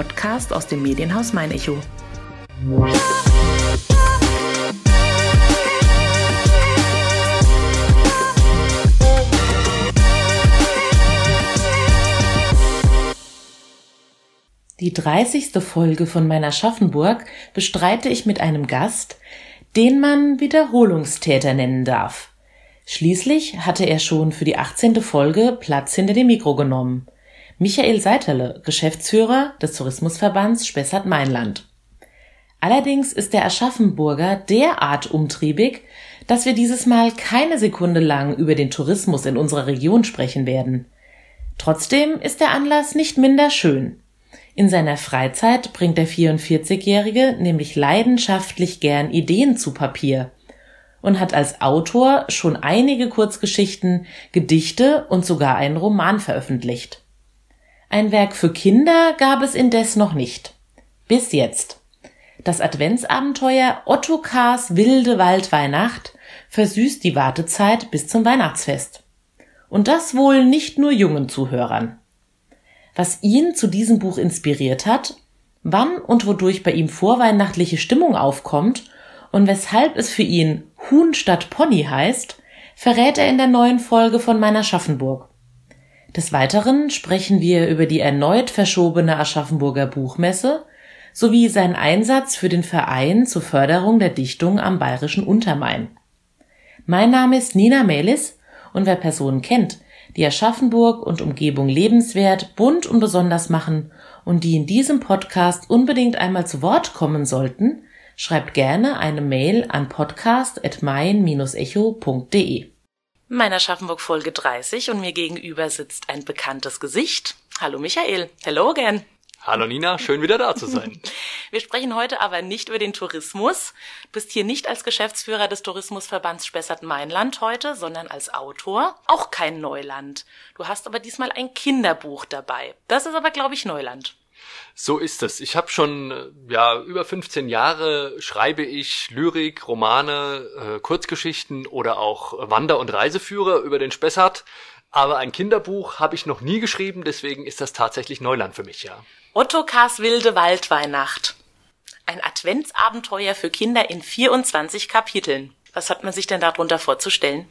Podcast aus dem Medienhaus Mein Echo. Die 30. Folge von meiner Schaffenburg bestreite ich mit einem Gast, den man Wiederholungstäter nennen darf. Schließlich hatte er schon für die 18. Folge Platz hinter dem Mikro genommen. Michael Seiterle, Geschäftsführer des Tourismusverbands Spessart-Mainland. Allerdings ist der Aschaffenburger derart umtriebig, dass wir dieses Mal keine Sekunde lang über den Tourismus in unserer Region sprechen werden. Trotzdem ist der Anlass nicht minder schön. In seiner Freizeit bringt der 44-Jährige nämlich leidenschaftlich gern Ideen zu Papier und hat als Autor schon einige Kurzgeschichten, Gedichte und sogar einen Roman veröffentlicht. Ein Werk für Kinder gab es indes noch nicht. Bis jetzt. Das Adventsabenteuer Otto K.'s wilde Waldweihnacht versüßt die Wartezeit bis zum Weihnachtsfest. Und das wohl nicht nur jungen Zuhörern was ihn zu diesem Buch inspiriert hat, wann und wodurch bei ihm vorweihnachtliche Stimmung aufkommt und weshalb es für ihn Huhn statt Pony heißt, verrät er in der neuen Folge von meiner Schaffenburg. Des Weiteren sprechen wir über die erneut verschobene Aschaffenburger Buchmesse sowie seinen Einsatz für den Verein zur Förderung der Dichtung am bayerischen Untermain. Mein Name ist Nina Melis und wer Personen kennt, die Aschaffenburg und Umgebung lebenswert, bunt und besonders machen und die in diesem Podcast unbedingt einmal zu Wort kommen sollten, schreibt gerne eine Mail an podcast.mein-echo.de. Meiner Aschaffenburg Folge 30 und mir gegenüber sitzt ein bekanntes Gesicht. Hallo Michael. Hello again. Hallo Nina, schön wieder da zu sein. Wir sprechen heute aber nicht über den Tourismus. Du bist hier nicht als Geschäftsführer des Tourismusverbands Spessart-Mainland heute, sondern als Autor. Auch kein Neuland. Du hast aber diesmal ein Kinderbuch dabei. Das ist aber, glaube ich, Neuland. So ist es. Ich habe schon ja über 15 Jahre schreibe ich Lyrik, Romane, äh, Kurzgeschichten oder auch Wander- und Reiseführer über den Spessart. Aber ein Kinderbuch habe ich noch nie geschrieben, deswegen ist das tatsächlich Neuland für mich, ja. Ottokars wilde Waldweihnacht. Ein Adventsabenteuer für Kinder in 24 Kapiteln. Was hat man sich denn darunter vorzustellen?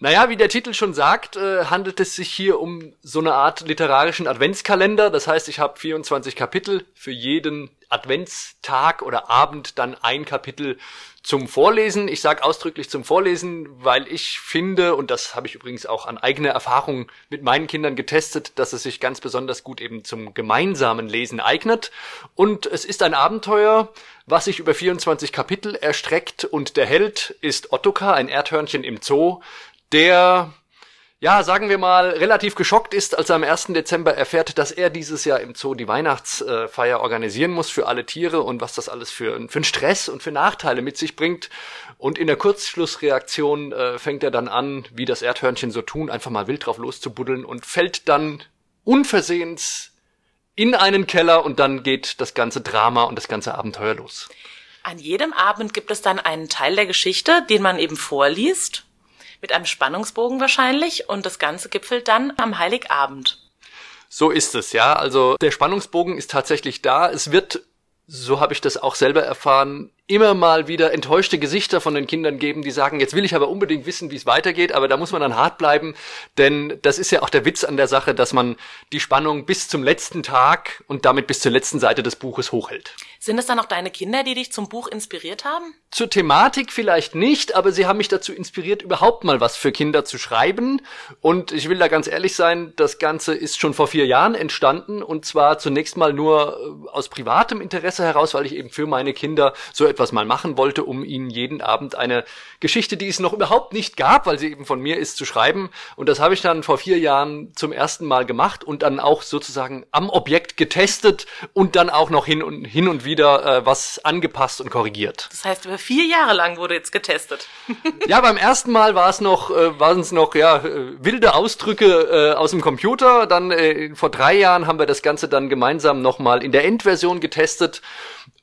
Naja, wie der Titel schon sagt, äh, handelt es sich hier um so eine Art literarischen Adventskalender. Das heißt, ich habe 24 Kapitel, für jeden Adventstag oder Abend dann ein Kapitel zum Vorlesen. Ich sage ausdrücklich zum Vorlesen, weil ich finde, und das habe ich übrigens auch an eigener Erfahrung mit meinen Kindern getestet, dass es sich ganz besonders gut eben zum gemeinsamen Lesen eignet. Und es ist ein Abenteuer, was sich über 24 Kapitel erstreckt und der Held ist Ottokar, ein Erdhörnchen im Zoo, der ja, sagen wir mal, relativ geschockt ist, als er am 1. Dezember erfährt, dass er dieses Jahr im Zoo die Weihnachtsfeier organisieren muss für alle Tiere und was das alles für, für einen Stress und für Nachteile mit sich bringt. Und in der Kurzschlussreaktion äh, fängt er dann an, wie das Erdhörnchen so tun, einfach mal wild drauf loszubuddeln und fällt dann unversehens in einen Keller und dann geht das ganze Drama und das ganze Abenteuer los. An jedem Abend gibt es dann einen Teil der Geschichte, den man eben vorliest mit einem Spannungsbogen wahrscheinlich und das Ganze gipfelt dann am Heiligabend. So ist es, ja. Also der Spannungsbogen ist tatsächlich da. Es wird, so habe ich das auch selber erfahren, immer mal wieder enttäuschte Gesichter von den Kindern geben, die sagen, jetzt will ich aber unbedingt wissen, wie es weitergeht, aber da muss man dann hart bleiben, denn das ist ja auch der Witz an der Sache, dass man die Spannung bis zum letzten Tag und damit bis zur letzten Seite des Buches hochhält. Sind es dann auch deine Kinder, die dich zum Buch inspiriert haben? Zur Thematik vielleicht nicht, aber sie haben mich dazu inspiriert, überhaupt mal was für Kinder zu schreiben. Und ich will da ganz ehrlich sein, das Ganze ist schon vor vier Jahren entstanden und zwar zunächst mal nur äh, aus privatem Interesse heraus, weil ich eben für meine Kinder so etwas mal machen wollte, um ihnen jeden Abend eine Geschichte, die es noch überhaupt nicht gab, weil sie eben von mir ist, zu schreiben. Und das habe ich dann vor vier Jahren zum ersten Mal gemacht und dann auch sozusagen am Objekt getestet und dann auch noch hin und hin und wieder äh, was angepasst und korrigiert. Das heißt, über vier Jahre lang wurde jetzt getestet. ja, beim ersten Mal war es noch, äh, waren es noch ja äh, wilde Ausdrücke äh, aus dem Computer. Dann äh, vor drei Jahren haben wir das Ganze dann gemeinsam nochmal in der Endversion getestet.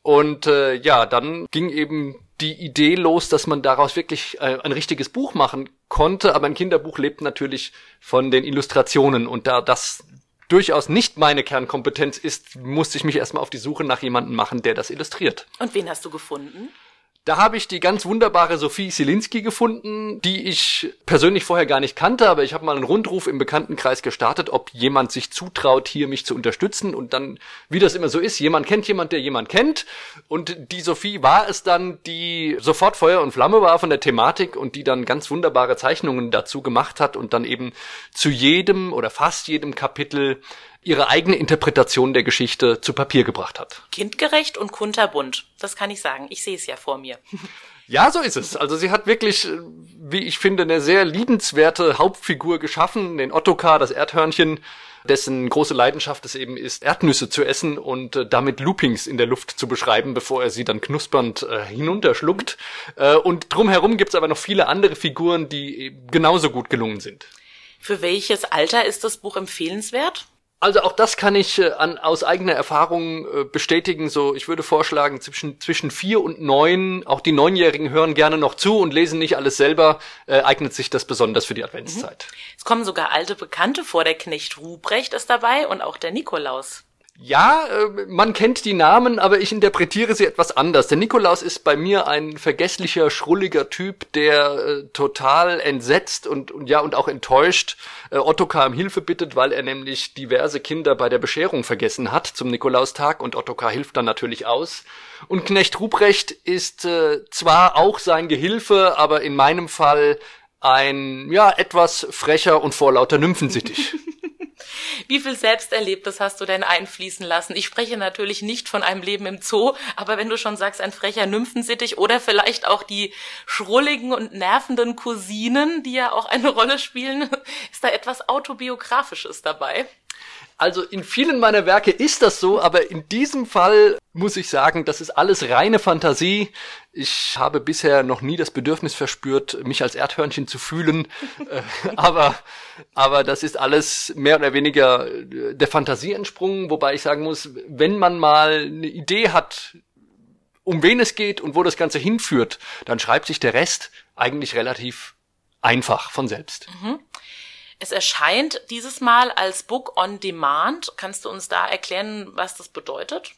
Und äh, ja, dann ging eben die Idee los, dass man daraus wirklich äh, ein richtiges Buch machen konnte. Aber ein Kinderbuch lebt natürlich von den Illustrationen und da das durchaus nicht meine Kernkompetenz ist, musste ich mich erstmal auf die Suche nach jemandem machen, der das illustriert. Und wen hast du gefunden? Da habe ich die ganz wunderbare Sophie Silinski gefunden, die ich persönlich vorher gar nicht kannte, aber ich habe mal einen Rundruf im Bekanntenkreis gestartet, ob jemand sich zutraut, hier mich zu unterstützen. Und dann, wie das immer so ist, jemand kennt jemand, der jemand kennt. Und die Sophie war es dann, die sofort Feuer und Flamme war von der Thematik und die dann ganz wunderbare Zeichnungen dazu gemacht hat und dann eben zu jedem oder fast jedem Kapitel ihre eigene Interpretation der Geschichte zu Papier gebracht hat. Kindgerecht und kunterbunt, das kann ich sagen. Ich sehe es ja vor mir. Ja, so ist es. Also sie hat wirklich, äh, wie ich finde, eine sehr liebenswerte Hauptfigur geschaffen, den Ottokar, das Erdhörnchen, dessen große Leidenschaft es eben ist, Erdnüsse zu essen und äh, damit Loopings in der Luft zu beschreiben, bevor er sie dann knuspernd äh, hinunterschluckt. Äh, und drumherum gibt's aber noch viele andere Figuren, die genauso gut gelungen sind. Für welches Alter ist das Buch empfehlenswert? Also auch das kann ich äh, an, aus eigener Erfahrung äh, bestätigen. So, ich würde vorschlagen, zwischen, zwischen vier und neun, auch die Neunjährigen hören gerne noch zu und lesen nicht alles selber, äh, eignet sich das besonders für die Adventszeit. Mhm. Es kommen sogar alte Bekannte vor, der Knecht Ruprecht ist dabei und auch der Nikolaus. Ja, äh, man kennt die Namen, aber ich interpretiere sie etwas anders. Der Nikolaus ist bei mir ein vergesslicher, schrulliger Typ, der äh, total entsetzt und, und ja und auch enttäuscht äh, Ottokar um Hilfe bittet, weil er nämlich diverse Kinder bei der Bescherung vergessen hat zum Nikolaustag und Ottokar hilft dann natürlich aus. Und Knecht Ruprecht ist äh, zwar auch sein Gehilfe, aber in meinem Fall ein ja etwas frecher und vorlauter Nymphensittich. Wie viel Selbsterlebtes hast du denn einfließen lassen? Ich spreche natürlich nicht von einem Leben im Zoo, aber wenn du schon sagst, ein frecher Nymphensittich oder vielleicht auch die schrulligen und nervenden Cousinen, die ja auch eine Rolle spielen, ist da etwas autobiografisches dabei? Also in vielen meiner Werke ist das so, aber in diesem Fall muss ich sagen, das ist alles reine Fantasie. Ich habe bisher noch nie das Bedürfnis verspürt, mich als Erdhörnchen zu fühlen. Äh, aber, aber das ist alles mehr oder weniger äh, der Fantasie entsprungen, wobei ich sagen muss, wenn man mal eine Idee hat, um wen es geht und wo das Ganze hinführt, dann schreibt sich der Rest eigentlich relativ einfach von selbst. Mhm. Es erscheint dieses Mal als Book on Demand. Kannst du uns da erklären, was das bedeutet?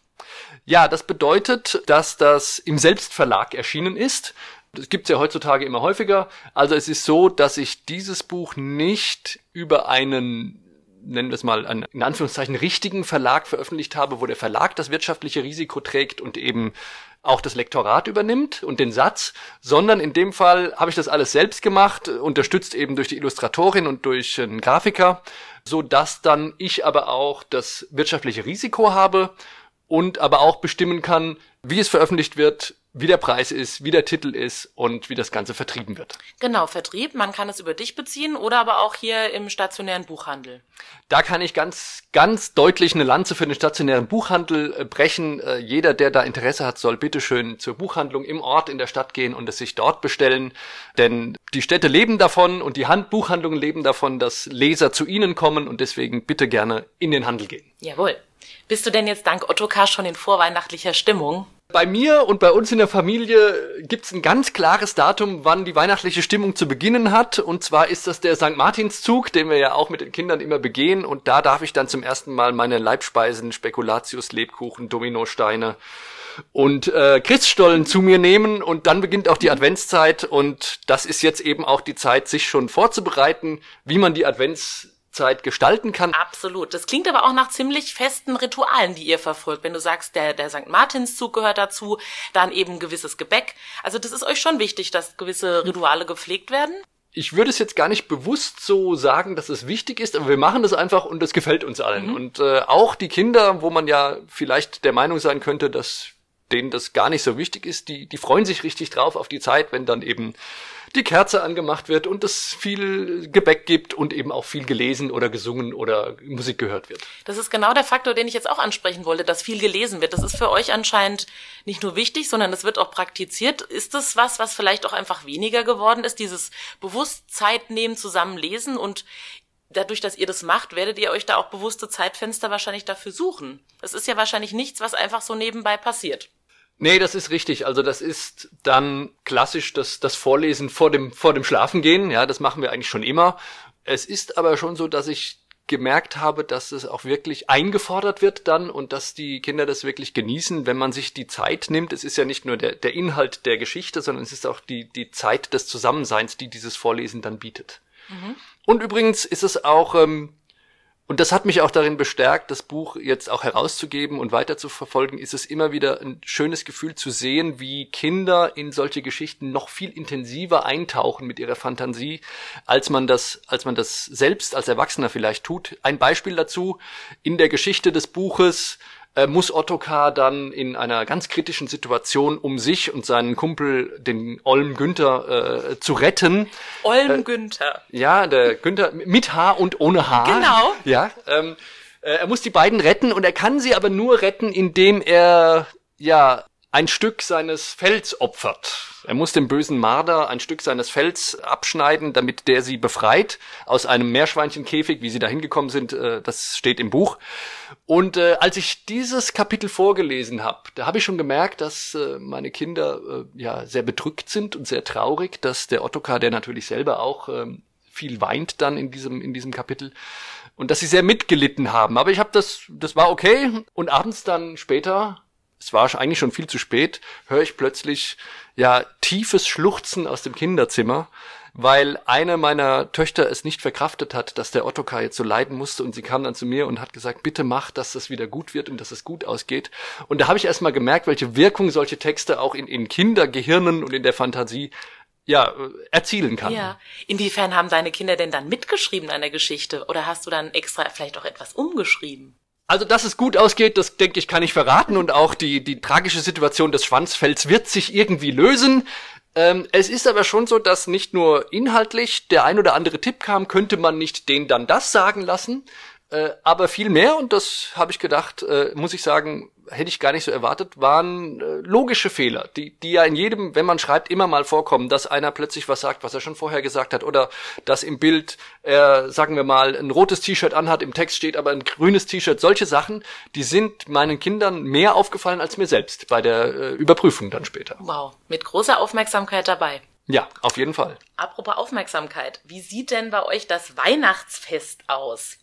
Ja, das bedeutet, dass das im Selbstverlag erschienen ist. Das gibt's ja heutzutage immer häufiger. Also es ist so, dass ich dieses Buch nicht über einen nennen wir es mal, einen in Anführungszeichen richtigen Verlag veröffentlicht habe, wo der Verlag das wirtschaftliche Risiko trägt und eben auch das Lektorat übernimmt und den Satz, sondern in dem Fall habe ich das alles selbst gemacht, unterstützt eben durch die Illustratorin und durch einen Grafiker, so dass dann ich aber auch das wirtschaftliche Risiko habe und aber auch bestimmen kann, wie es veröffentlicht wird, wie der Preis ist, wie der Titel ist und wie das Ganze vertrieben wird. Genau, Vertrieb. Man kann es über dich beziehen oder aber auch hier im stationären Buchhandel. Da kann ich ganz, ganz deutlich eine Lanze für den stationären Buchhandel äh, brechen. Äh, jeder, der da Interesse hat, soll bitteschön zur Buchhandlung im Ort in der Stadt gehen und es sich dort bestellen. Denn die Städte leben davon und die Hand Buchhandlungen leben davon, dass Leser zu ihnen kommen und deswegen bitte gerne in den Handel gehen. Jawohl. Bist du denn jetzt dank Ottokar schon in vorweihnachtlicher Stimmung? Bei mir und bei uns in der Familie gibt's ein ganz klares Datum, wann die weihnachtliche Stimmung zu beginnen hat. Und zwar ist das der St. Martinszug, den wir ja auch mit den Kindern immer begehen. Und da darf ich dann zum ersten Mal meine Leibspeisen, Spekulatius, Lebkuchen, Dominosteine und äh, Christstollen zu mir nehmen. Und dann beginnt auch die Adventszeit. Und das ist jetzt eben auch die Zeit, sich schon vorzubereiten, wie man die Advents Zeit gestalten kann. Absolut. Das klingt aber auch nach ziemlich festen Ritualen, die ihr verfolgt. Wenn du sagst, der, der St. Martinszug gehört dazu, dann eben gewisses Gebäck. Also das ist euch schon wichtig, dass gewisse Rituale gepflegt werden? ich würde es jetzt gar nicht bewusst so sagen, dass es wichtig ist, aber wir machen das einfach und es gefällt uns allen. Mhm. Und äh, auch die Kinder, wo man ja vielleicht der Meinung sein könnte, dass denen das gar nicht so wichtig ist, die, die freuen sich richtig drauf auf die Zeit, wenn dann eben die Kerze angemacht wird und es viel Gebäck gibt und eben auch viel gelesen oder gesungen oder Musik gehört wird. Das ist genau der Faktor, den ich jetzt auch ansprechen wollte, dass viel gelesen wird. Das ist für euch anscheinend nicht nur wichtig, sondern es wird auch praktiziert. Ist das was, was vielleicht auch einfach weniger geworden ist, dieses bewusst Zeit nehmen, zusammen lesen und dadurch, dass ihr das macht, werdet ihr euch da auch bewusste Zeitfenster wahrscheinlich dafür suchen. Das ist ja wahrscheinlich nichts, was einfach so nebenbei passiert. Nee, das ist richtig. Also das ist dann klassisch das, das Vorlesen vor dem, vor dem Schlafengehen. Ja, das machen wir eigentlich schon immer. Es ist aber schon so, dass ich gemerkt habe, dass es auch wirklich eingefordert wird dann und dass die Kinder das wirklich genießen, wenn man sich die Zeit nimmt. Es ist ja nicht nur der, der Inhalt der Geschichte, sondern es ist auch die, die Zeit des Zusammenseins, die dieses Vorlesen dann bietet. Mhm. Und übrigens ist es auch ähm, und das hat mich auch darin bestärkt, das Buch jetzt auch herauszugeben und weiter zu verfolgen, ist es immer wieder ein schönes Gefühl zu sehen, wie Kinder in solche Geschichten noch viel intensiver eintauchen mit ihrer Fantasie, als man das, als man das selbst als Erwachsener vielleicht tut. Ein Beispiel dazu, in der Geschichte des Buches äh, muss Ottokar dann in einer ganz kritischen Situation, um sich und seinen Kumpel, den Olm Günther, äh, zu retten. Olm äh, Günther. Ja, der Günther mit Haar und ohne Haar. Genau. Ja. Ähm, äh, er muss die beiden retten und er kann sie aber nur retten, indem er ja ein Stück seines Fells opfert. Er muss dem bösen Marder ein Stück seines Fells abschneiden, damit der sie befreit aus einem Meerschweinchenkäfig, wie sie da hingekommen sind, äh, das steht im Buch. Und äh, als ich dieses Kapitel vorgelesen habe, da habe ich schon gemerkt, dass äh, meine Kinder äh, ja sehr bedrückt sind und sehr traurig, dass der Ottokar, der natürlich selber auch ähm, viel weint dann in diesem in diesem Kapitel und dass sie sehr mitgelitten haben. Aber ich habe das, das war okay. Und abends dann später es war eigentlich schon viel zu spät, höre ich plötzlich ja tiefes Schluchzen aus dem Kinderzimmer, weil eine meiner Töchter es nicht verkraftet hat, dass der Ottokar jetzt so leiden musste und sie kam dann zu mir und hat gesagt, bitte mach, dass das wieder gut wird und dass es gut ausgeht. Und da habe ich erstmal gemerkt, welche Wirkung solche Texte auch in, in Kindergehirnen und in der Fantasie ja, erzielen kann. Ja. Inwiefern haben deine Kinder denn dann mitgeschrieben an der Geschichte? Oder hast du dann extra vielleicht auch etwas umgeschrieben? Also, dass es gut ausgeht, das denke ich, kann ich verraten und auch die, die tragische Situation des Schwanzfells wird sich irgendwie lösen. Ähm, es ist aber schon so, dass nicht nur inhaltlich der ein oder andere Tipp kam, könnte man nicht den dann das sagen lassen, äh, aber viel mehr, und das habe ich gedacht, äh, muss ich sagen, hätte ich gar nicht so erwartet, waren äh, logische Fehler, die, die ja in jedem, wenn man schreibt, immer mal vorkommen, dass einer plötzlich was sagt, was er schon vorher gesagt hat, oder dass im Bild er, sagen wir mal, ein rotes T-Shirt anhat, im Text steht aber ein grünes T-Shirt. Solche Sachen, die sind meinen Kindern mehr aufgefallen als mir selbst bei der äh, Überprüfung dann später. Wow, mit großer Aufmerksamkeit dabei. Ja, auf jeden Fall. Apropos Aufmerksamkeit, wie sieht denn bei euch das Weihnachtsfest aus?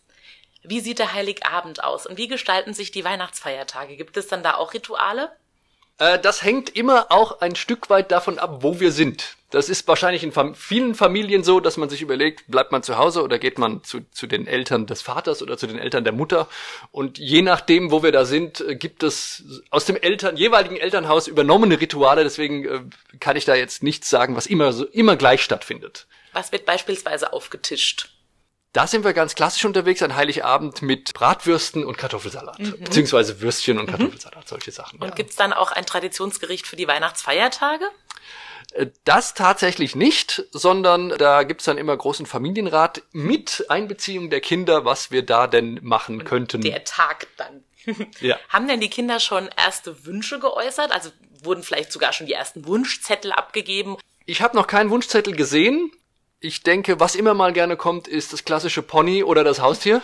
Wie sieht der Heiligabend aus und wie gestalten sich die Weihnachtsfeiertage? Gibt es dann da auch Rituale? Äh, das hängt immer auch ein Stück weit davon ab, wo wir sind. Das ist wahrscheinlich in fam vielen Familien so, dass man sich überlegt, bleibt man zu Hause oder geht man zu, zu den Eltern des Vaters oder zu den Eltern der Mutter. Und je nachdem, wo wir da sind, äh, gibt es aus dem Eltern, jeweiligen Elternhaus übernommene Rituale. Deswegen äh, kann ich da jetzt nichts sagen, was immer so, immer gleich stattfindet. Was wird beispielsweise aufgetischt? Da sind wir ganz klassisch unterwegs an Heiligabend mit Bratwürsten und Kartoffelsalat. Mhm. Beziehungsweise Würstchen und mhm. Kartoffelsalat, solche Sachen. Und ja. gibt's dann auch ein Traditionsgericht für die Weihnachtsfeiertage? Äh, das tatsächlich nicht, sondern da gibt's dann immer großen Familienrat mit Einbeziehung der Kinder, was wir da denn machen und könnten. Der Tag dann. ja. Haben denn die Kinder schon erste Wünsche geäußert? Also wurden vielleicht sogar schon die ersten Wunschzettel abgegeben? Ich habe noch keinen Wunschzettel gesehen ich denke, was immer mal gerne kommt, ist das klassische Pony oder das Haustier.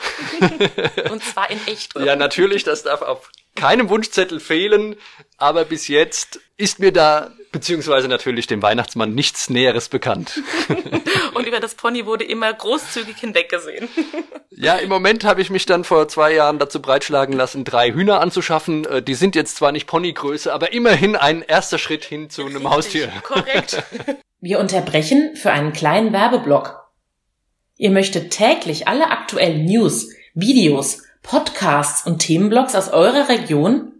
Und zwar in echt. ja, natürlich, das darf auf keinem Wunschzettel fehlen, aber bis jetzt ist mir da, beziehungsweise natürlich dem Weihnachtsmann, nichts Näheres bekannt. Und über das Pony wurde immer großzügig hinweggesehen. Ja, im Moment habe ich mich dann vor zwei Jahren dazu breitschlagen lassen, drei Hühner anzuschaffen. Äh, die sind jetzt zwar nicht Ponygröße, aber immerhin ein erster Schritt hin zu einem Haustier. Korrekt. Wir unterbrechen für einen kleinen Werbeblock. Ihr möchtet täglich alle aktuellen News, Videos, Podcasts und Themenblogs aus eurer Region?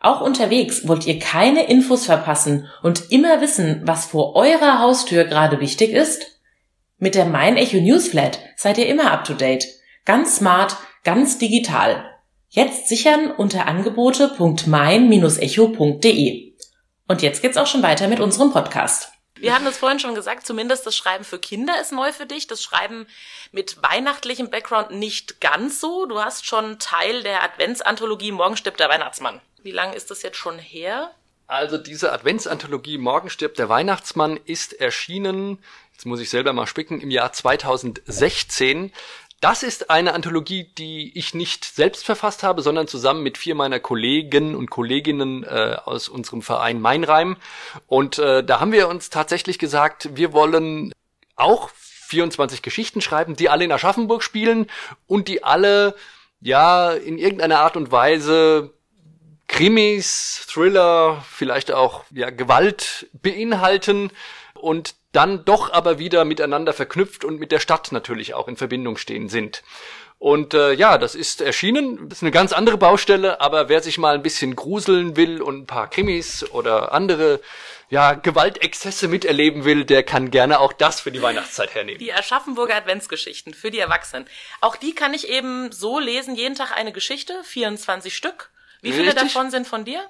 Auch unterwegs wollt ihr keine Infos verpassen und immer wissen, was vor eurer Haustür gerade wichtig ist? Mit der Mein Echo Newsflat seid ihr immer up to date. Ganz smart, ganz digital. Jetzt sichern unter angebote.mein-echo.de. Und jetzt geht's auch schon weiter mit unserem Podcast. Wir haben das vorhin schon gesagt, zumindest das Schreiben für Kinder ist neu für dich. Das Schreiben mit weihnachtlichem Background nicht ganz so. Du hast schon Teil der Adventsanthologie Morgen stirbt der Weihnachtsmann. Wie lange ist das jetzt schon her? Also diese Adventsanthologie Morgen stirbt der Weihnachtsmann ist erschienen, jetzt muss ich selber mal spicken, im Jahr 2016. Das ist eine Anthologie, die ich nicht selbst verfasst habe, sondern zusammen mit vier meiner Kollegen und Kolleginnen äh, aus unserem Verein Meinreim. Und äh, da haben wir uns tatsächlich gesagt, wir wollen auch 24 Geschichten schreiben, die alle in Aschaffenburg spielen und die alle ja in irgendeiner Art und Weise Krimis, Thriller, vielleicht auch ja Gewalt beinhalten und dann doch aber wieder miteinander verknüpft und mit der Stadt natürlich auch in Verbindung stehen sind. Und äh, ja, das ist erschienen. Das ist eine ganz andere Baustelle, aber wer sich mal ein bisschen gruseln will und ein paar Krimis oder andere ja, Gewaltexzesse miterleben will, der kann gerne auch das für die Weihnachtszeit hernehmen. Die Aschaffenburger Adventsgeschichten für die Erwachsenen. Auch die kann ich eben so lesen, jeden Tag eine Geschichte, 24 Stück. Wie viele Richtig. davon sind von dir?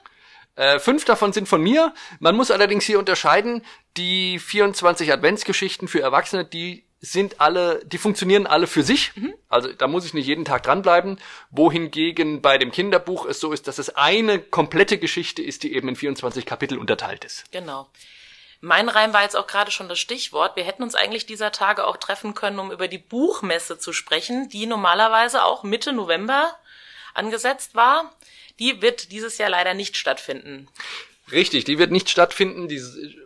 Äh, fünf davon sind von mir. Man muss allerdings hier unterscheiden, die 24 Adventsgeschichten für Erwachsene, die sind alle, die funktionieren alle für sich. Mhm. Also da muss ich nicht jeden Tag dranbleiben. Wohingegen bei dem Kinderbuch es so ist, dass es eine komplette Geschichte ist, die eben in 24 Kapitel unterteilt ist. Genau. Mein Reim war jetzt auch gerade schon das Stichwort. Wir hätten uns eigentlich dieser Tage auch treffen können, um über die Buchmesse zu sprechen, die normalerweise auch Mitte November angesetzt war. Die wird dieses Jahr leider nicht stattfinden. Richtig, die wird nicht stattfinden. Die,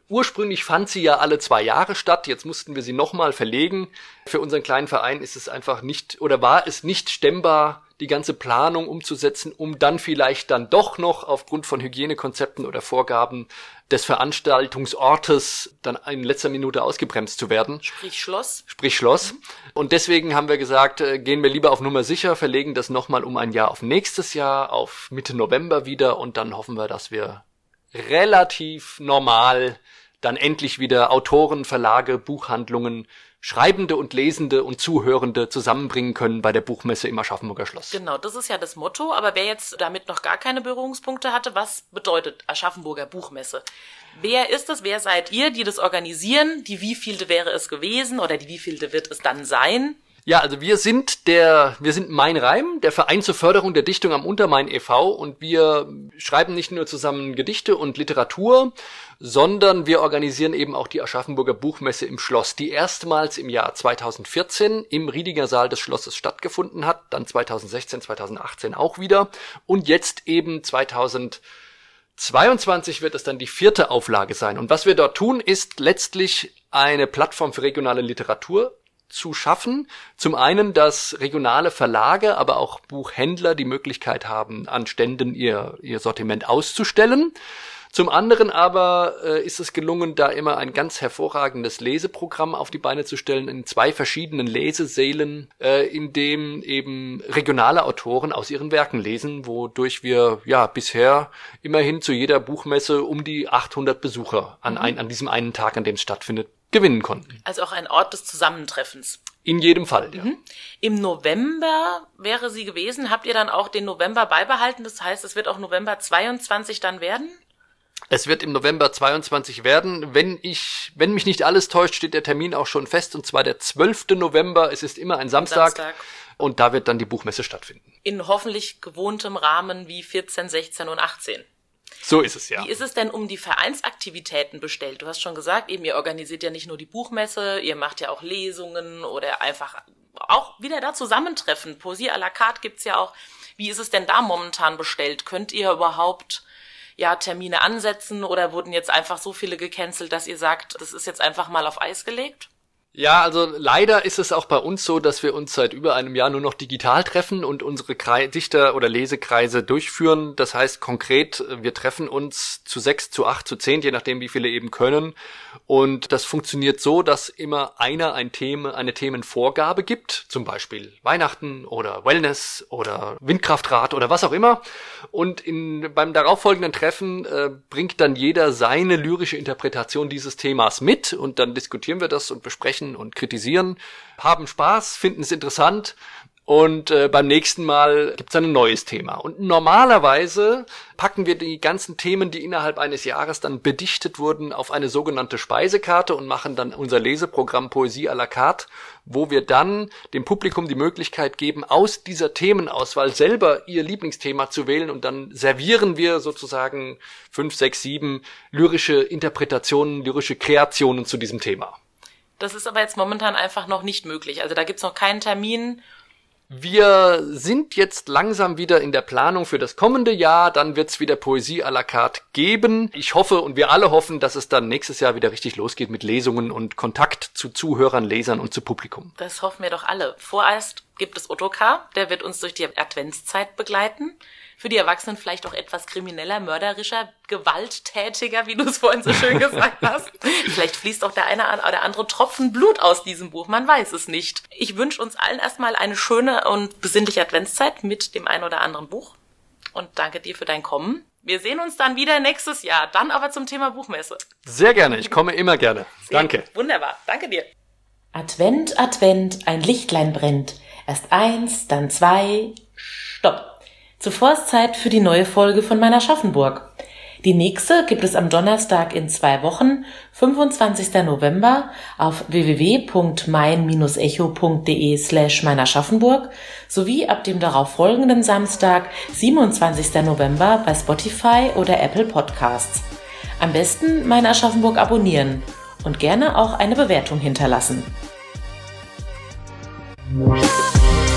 ursprünglich fand sie ja alle zwei Jahre statt. Jetzt mussten wir sie nochmal verlegen. Für unseren kleinen Verein ist es einfach nicht oder war es nicht stemmbar, die ganze Planung umzusetzen, um dann vielleicht dann doch noch aufgrund von Hygienekonzepten oder Vorgaben des Veranstaltungsortes dann in letzter Minute ausgebremst zu werden. Sprich Schloss. Sprich Schloss. Mhm. Und deswegen haben wir gesagt, äh, gehen wir lieber auf Nummer sicher, verlegen das nochmal um ein Jahr auf nächstes Jahr, auf Mitte November wieder und dann hoffen wir, dass wir relativ normal dann endlich wieder Autoren, Verlage, Buchhandlungen, Schreibende und Lesende und Zuhörende zusammenbringen können bei der Buchmesse im Aschaffenburger Schloss. Genau, das ist ja das Motto. Aber wer jetzt damit noch gar keine Berührungspunkte hatte, was bedeutet Aschaffenburger Buchmesse? Wer ist es? Wer seid ihr, die das organisieren? Die wievielte wäre es gewesen oder die wievielte wird es dann sein? Ja, also wir sind der, wir sind Mein Reim, der Verein zur Förderung der Dichtung am Untermain e.V. und wir schreiben nicht nur zusammen Gedichte und Literatur, sondern wir organisieren eben auch die Aschaffenburger Buchmesse im Schloss, die erstmals im Jahr 2014 im Riediger Saal des Schlosses stattgefunden hat, dann 2016, 2018 auch wieder und jetzt eben 2022 wird es dann die vierte Auflage sein. Und was wir dort tun, ist letztlich eine Plattform für regionale Literatur zu schaffen. Zum einen, dass regionale Verlage, aber auch Buchhändler die Möglichkeit haben, an Ständen ihr, ihr Sortiment auszustellen. Zum anderen aber äh, ist es gelungen, da immer ein ganz hervorragendes Leseprogramm auf die Beine zu stellen in zwei verschiedenen Lesesälen, äh, in dem eben regionale Autoren aus ihren Werken lesen, wodurch wir ja bisher immerhin zu jeder Buchmesse um die 800 Besucher an, mhm. ein, an diesem einen Tag, an dem es stattfindet, gewinnen konnten. Also auch ein Ort des Zusammentreffens. In jedem Fall, ja. Mhm. Im November wäre sie gewesen. Habt ihr dann auch den November beibehalten? Das heißt, es wird auch November 22 dann werden? Es wird im November 22 werden. Wenn ich, wenn mich nicht alles täuscht, steht der Termin auch schon fest, und zwar der 12. November. Es ist immer ein Samstag. Samstag. Und da wird dann die Buchmesse stattfinden. In hoffentlich gewohntem Rahmen wie 14, 16 und 18. So ist es ja. Wie ist es denn um die Vereinsaktivitäten bestellt? Du hast schon gesagt, eben ihr organisiert ja nicht nur die Buchmesse, ihr macht ja auch Lesungen oder einfach auch wieder da Zusammentreffen. Poesie à la carte gibt's ja auch. Wie ist es denn da momentan bestellt? Könnt ihr überhaupt ja Termine ansetzen oder wurden jetzt einfach so viele gecancelt, dass ihr sagt, das ist jetzt einfach mal auf Eis gelegt? Ja, also leider ist es auch bei uns so, dass wir uns seit über einem Jahr nur noch digital treffen und unsere Kre Dichter- oder Lesekreise durchführen. Das heißt konkret, wir treffen uns zu sechs, zu acht, zu zehn, je nachdem, wie viele eben können. Und das funktioniert so, dass immer einer ein Thema, eine Themenvorgabe gibt, zum Beispiel Weihnachten oder Wellness oder Windkraftrad oder was auch immer. Und in, beim darauffolgenden Treffen äh, bringt dann jeder seine lyrische Interpretation dieses Themas mit und dann diskutieren wir das und besprechen besprechen und kritisieren, haben Spaß, finden es interessant und äh, beim nächsten Mal gibt es ein neues Thema. Und normalerweise packen wir die ganzen Themen, die innerhalb eines Jahres dann bedichtet wurden, auf eine sogenannte Speisekarte und machen dann unser Leseprogramm Poesie à la carte, wo wir dann dem Publikum die Möglichkeit geben, aus dieser Themenauswahl selber ihr Lieblingsthema zu wählen und dann servieren wir sozusagen fünf, sechs, sieben lyrische Interpretationen, lyrische Kreationen zu diesem Thema. Das ist aber jetzt momentan einfach noch nicht möglich. Also da gibt's noch keinen Termin. Wir sind jetzt langsam wieder in der Planung für das kommende Jahr. Dann wird's wieder Poesie à la carte geben. Ich hoffe und wir alle hoffen, dass es dann nächstes Jahr wieder richtig losgeht mit Lesungen und Kontakt zu Zuhörern, Lesern und zu Publikum. Das hoffen wir doch alle. Vorerst gibt es Ottokar, der wird uns durch die Adventszeit begleiten für die Erwachsenen vielleicht auch etwas krimineller, mörderischer, gewalttätiger, wie du es vorhin so schön gesagt hast. vielleicht fließt auch der eine oder andere Tropfen Blut aus diesem Buch, man weiß es nicht. Ich wünsche uns allen erstmal eine schöne und besinnliche Adventszeit mit dem einen oder anderen Buch und danke dir für dein Kommen. Wir sehen uns dann wieder nächstes Jahr, dann aber zum Thema Buchmesse. Sehr gerne, ich komme immer gerne. Sehr danke. Wunderbar, danke dir. Advent, Advent, ein Lichtlein brennt. Erst eins, dann zwei, stopp. Zuvor ist Zeit für die neue Folge von meiner Schaffenburg. Die nächste gibt es am Donnerstag in zwei Wochen, 25. November, auf www.mein-echo.de slash meiner Schaffenburg sowie ab dem darauf folgenden Samstag, 27. November bei Spotify oder Apple Podcasts. Am besten mein Aschaffenburg abonnieren und gerne auch eine Bewertung hinterlassen. Yeah.